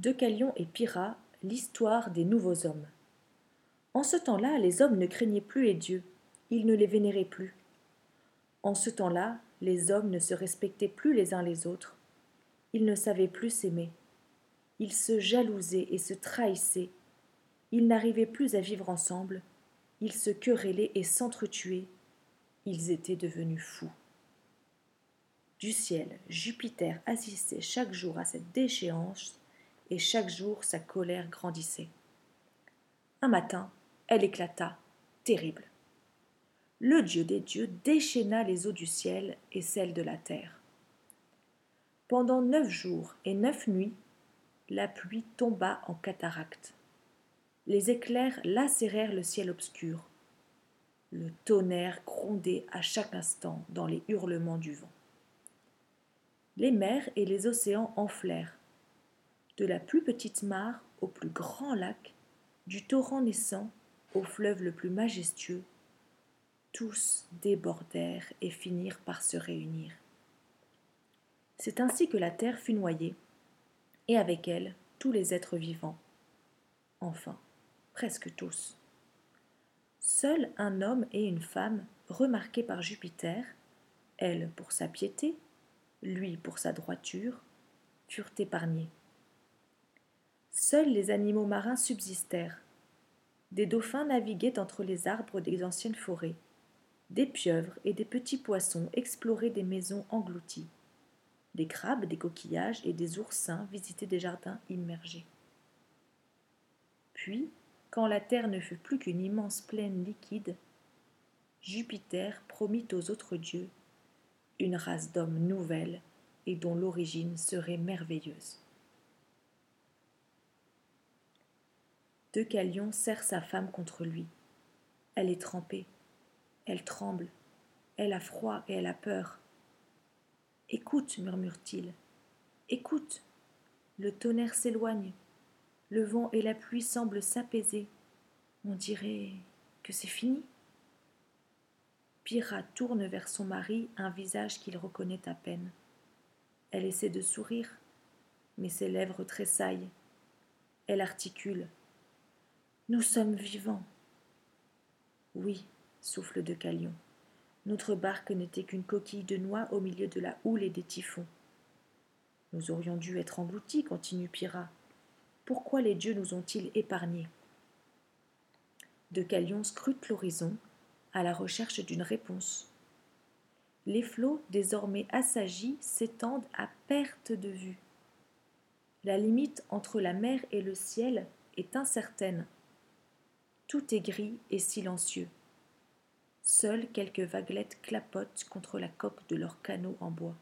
Deucalion et Pyrrha, l'histoire des nouveaux hommes. En ce temps-là, les hommes ne craignaient plus les dieux, ils ne les vénéraient plus. En ce temps-là, les hommes ne se respectaient plus les uns les autres, ils ne savaient plus s'aimer. Ils se jalousaient et se trahissaient, ils n'arrivaient plus à vivre ensemble, ils se querellaient et s'entretuaient, ils étaient devenus fous. Du ciel, Jupiter assistait chaque jour à cette déchéance et chaque jour sa colère grandissait. Un matin, elle éclata, terrible. Le dieu des dieux déchaîna les eaux du ciel et celles de la terre. Pendant neuf jours et neuf nuits, la pluie tomba en cataracte. Les éclairs lacérèrent le ciel obscur. Le tonnerre grondait à chaque instant dans les hurlements du vent. Les mers et les océans enflèrent, de la plus petite mare au plus grand lac, du torrent naissant au fleuve le plus majestueux, tous débordèrent et finirent par se réunir. C'est ainsi que la terre fut noyée, et avec elle tous les êtres vivants. Enfin, presque tous. Seul un homme et une femme, remarqués par Jupiter, elle pour sa piété, lui pour sa droiture, furent épargnés. Seuls les animaux marins subsistèrent. Des dauphins naviguaient entre les arbres des anciennes forêts. Des pieuvres et des petits poissons exploraient des maisons englouties. Des crabes, des coquillages et des oursins visitaient des jardins immergés. Puis, quand la terre ne fut plus qu'une immense plaine liquide, Jupiter promit aux autres dieux une race d'hommes nouvelle et dont l'origine serait merveilleuse. Deucalion serre sa femme contre lui. Elle est trempée, elle tremble, elle a froid et elle a peur. Écoute, murmure-t-il, écoute. Le tonnerre s'éloigne, le vent et la pluie semblent s'apaiser. On dirait que c'est fini. Pyrrha tourne vers son mari un visage qu'il reconnaît à peine. Elle essaie de sourire, mais ses lèvres tressaillent. Elle articule nous sommes vivants. Oui, souffle de Calion. Notre barque n'était qu'une coquille de noix au milieu de la houle et des typhons. Nous aurions dû être engloutis, continue Pyrrha. Pourquoi les dieux nous ont-ils épargnés? De Calion scrute l'horizon, à la recherche d'une réponse. Les flots, désormais assagis, s'étendent à perte de vue. La limite entre la mer et le ciel est incertaine. Tout est gris et silencieux. Seules quelques vaguelettes clapotent contre la coque de leur canot en bois.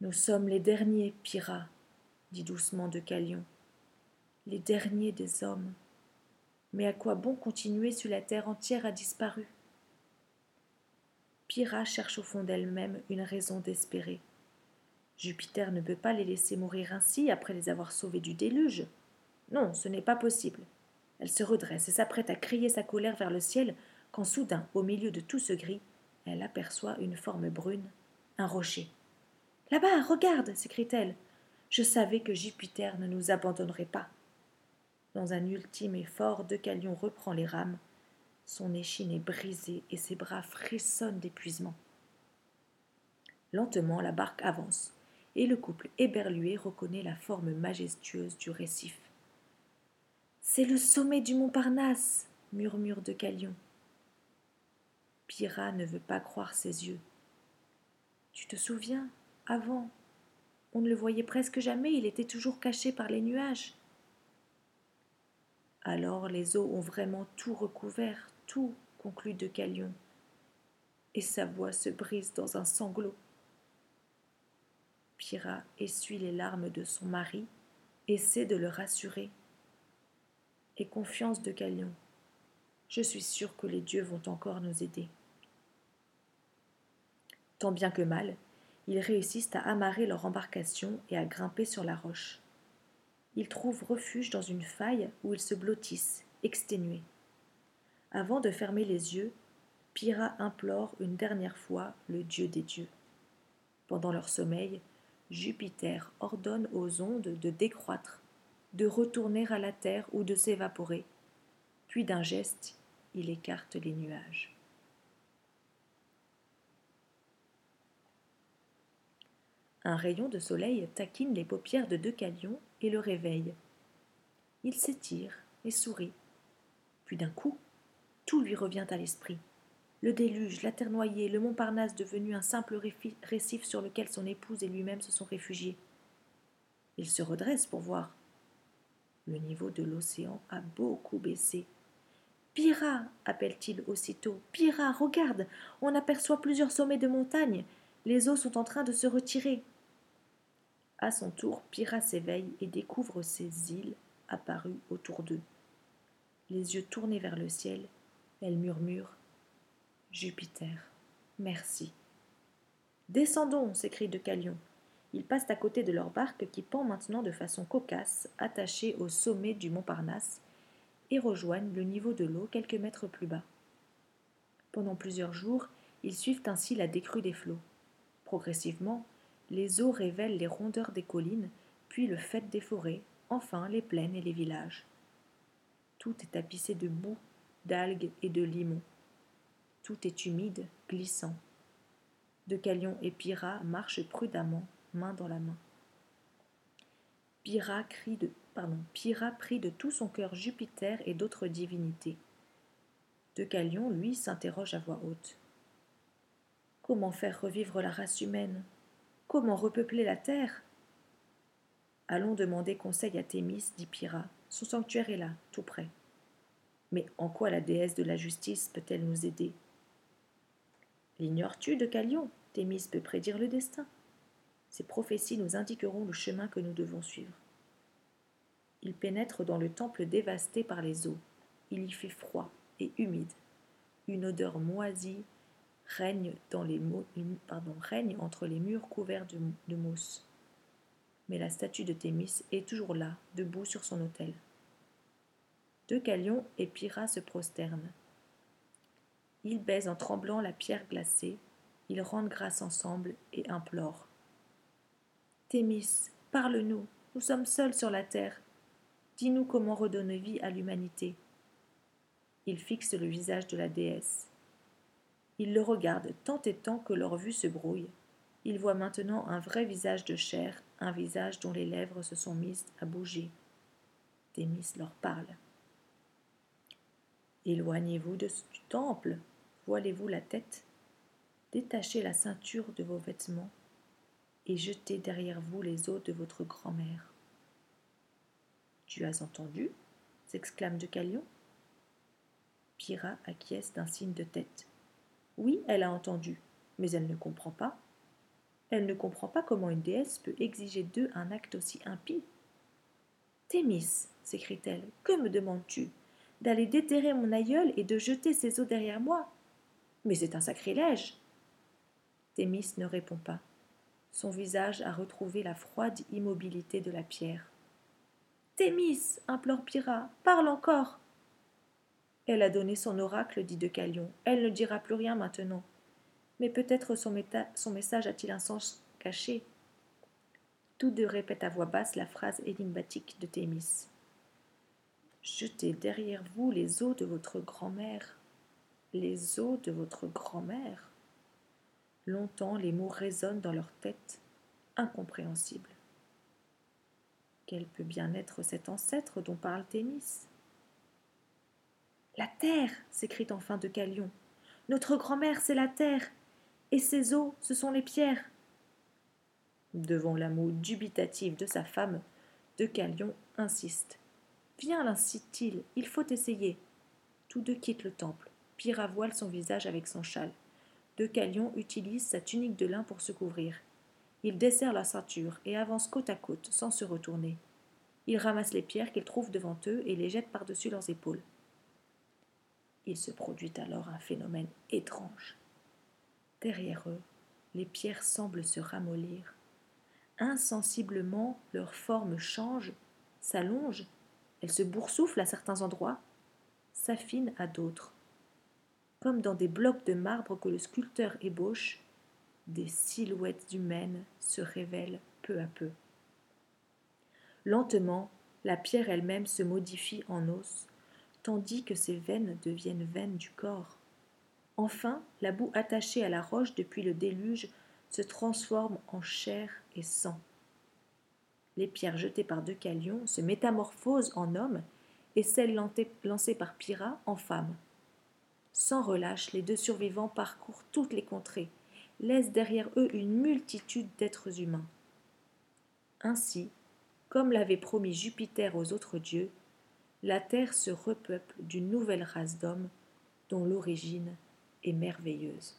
Nous sommes les derniers, Pyrrha, dit doucement de Calion, les derniers des hommes. Mais à quoi bon continuer si la terre entière a disparu? Pyrrha cherche au fond d'elle-même une raison d'espérer. Jupiter ne peut pas les laisser mourir ainsi après les avoir sauvés du déluge. Non, ce n'est pas possible. Elle se redresse et s'apprête à crier sa colère vers le ciel quand soudain, au milieu de tout ce gris, elle aperçoit une forme brune, un rocher. Là-bas, regarde s'écrie-t-elle. Je savais que Jupiter ne nous abandonnerait pas. Dans un ultime effort, Deucalion reprend les rames. Son échine est brisée et ses bras frissonnent d'épuisement. Lentement, la barque avance, et le couple éberlué reconnaît la forme majestueuse du récif. C'est le sommet du Montparnasse, murmure de Calion. Pyrrha ne veut pas croire ses yeux. Tu te souviens, avant, on ne le voyait presque jamais, il était toujours caché par les nuages. Alors les eaux ont vraiment tout recouvert, tout, conclut de Calion, et sa voix se brise dans un sanglot. Pyrrha essuie les larmes de son mari, essaie de le rassurer confiance de Calion. Je suis sûr que les dieux vont encore nous aider. Tant bien que mal, ils réussissent à amarrer leur embarcation et à grimper sur la roche. Ils trouvent refuge dans une faille où ils se blottissent, exténués. Avant de fermer les yeux, Pyrrha implore une dernière fois le dieu des dieux. Pendant leur sommeil, Jupiter ordonne aux ondes de décroître, de retourner à la terre ou de s'évaporer. Puis d'un geste, il écarte les nuages. Un rayon de soleil taquine les paupières de Deucalion et le réveille. Il s'étire et sourit. Puis d'un coup, tout lui revient à l'esprit. Le déluge, la terre noyée, le Montparnasse devenu un simple récif sur lequel son épouse et lui-même se sont réfugiés. Il se redresse pour voir. Le niveau de l'océan a beaucoup baissé. Pyrrha appelle-t-il aussitôt. Pyrrha, regarde, on aperçoit plusieurs sommets de montagnes. Les eaux sont en train de se retirer. À son tour, Pyrrha s'éveille et découvre ces îles apparues autour d'eux. Les yeux tournés vers le ciel, elle murmure Jupiter, merci. Descendons, s'écrie Deucalion. Ils passent à côté de leur barque qui pend maintenant de façon cocasse, attachée au sommet du Montparnasse, et rejoignent le niveau de l'eau quelques mètres plus bas. Pendant plusieurs jours, ils suivent ainsi la décrue des flots. Progressivement, les eaux révèlent les rondeurs des collines, puis le fait des forêts, enfin les plaines et les villages. Tout est tapissé de boue, d'algues et de limons. Tout est humide, glissant. Deucalion et Pyrrha marchent prudemment, main dans la main. Pyrrha, crie de, prie de tout son cœur Jupiter et d'autres divinités. Deucalion, lui, s'interroge à voix haute. Comment faire revivre la race humaine? Comment repeupler la terre? Allons demander conseil à Thémis, dit Pyrrha. Son sanctuaire est là, tout près. Mais en quoi la déesse de la justice peut-elle nous aider? L'ignores-tu de Calion? Thémis peut prédire le destin. Ses prophéties nous indiqueront le chemin que nous devons suivre. Il pénètre dans le temple dévasté par les eaux. Il y fait froid et humide. Une odeur moisie règne, entre les murs couverts de, de mousse. Mais la statue de Thémis est toujours là, debout sur son autel. Deucalion et Pyrrha se prosternent. Ils baisent en tremblant la pierre glacée, ils rendent grâce ensemble et implorent. Thémis, parle-nous, nous sommes seuls sur la terre. Dis-nous comment redonner vie à l'humanité. Ils fixent le visage de la déesse. Ils le regardent tant et tant que leur vue se brouille. Ils voient maintenant un vrai visage de chair, un visage dont les lèvres se sont mises à bouger. Thémis leur parle. Éloignez-vous du temple, voilez-vous la tête, détachez la ceinture de vos vêtements et jetez derrière vous les os de votre grand-mère. Tu as entendu? s'exclame Deucalion. Pyrrha acquiesce d'un signe de tête. Oui, elle a entendu, mais elle ne comprend pas. Elle ne comprend pas comment une déesse peut exiger d'eux un acte aussi impie. Thémis, s'écrie-t-elle, que me demandes-tu? D'aller déterrer mon aïeul et de jeter ses os derrière moi Mais c'est un sacrilège Thémis ne répond pas. Son visage a retrouvé la froide immobilité de la pierre. Thémis implore Pyrrha, parle encore elle a donné son oracle, dit Deucalion. Elle ne dira plus rien maintenant. Mais peut-être son, son, message a-t-il un sens caché? Tous deux répètent à voix basse la phrase énigmatique de Thémis. Jetez derrière vous les os de votre grand-mère. Les os de votre grand-mère Longtemps les mots résonnent dans leur tête, incompréhensibles. Quel peut bien être cet ancêtre dont parle Thémis? La terre s'écrie enfin Deucalion. Notre grand-mère, c'est la terre, et ses eaux, ce sont les pierres. Devant l'amour dubitatif de sa femme, Deucalion insiste. Viens, l'incite-t-il, il faut essayer. Tous deux quittent le temple. Pyrrha voile son visage avec son châle. Deucalion utilise sa tunique de lin pour se couvrir. Il desserre la ceinture et avance côte à côte, sans se retourner. Il ramasse les pierres qu'ils trouvent devant eux et les jette par-dessus leurs épaules. Il se produit alors un phénomène étrange. Derrière eux, les pierres semblent se ramollir. Insensiblement, leur forme change, s'allonge, elles se boursouflent à certains endroits, s'affinent à d'autres. Comme dans des blocs de marbre que le sculpteur ébauche, des silhouettes humaines se révèlent peu à peu. Lentement, la pierre elle-même se modifie en os, tandis que ses veines deviennent veines du corps. Enfin, la boue attachée à la roche depuis le déluge se transforme en chair et sang. Les pierres jetées par Deucalion se métamorphosent en hommes et celles lancées par Pyrrha en femmes. Sans relâche, les deux survivants parcourent toutes les contrées, laissent derrière eux une multitude d'êtres humains. Ainsi, comme l'avait promis Jupiter aux autres dieux, la terre se repeuple d'une nouvelle race d'hommes dont l'origine est merveilleuse.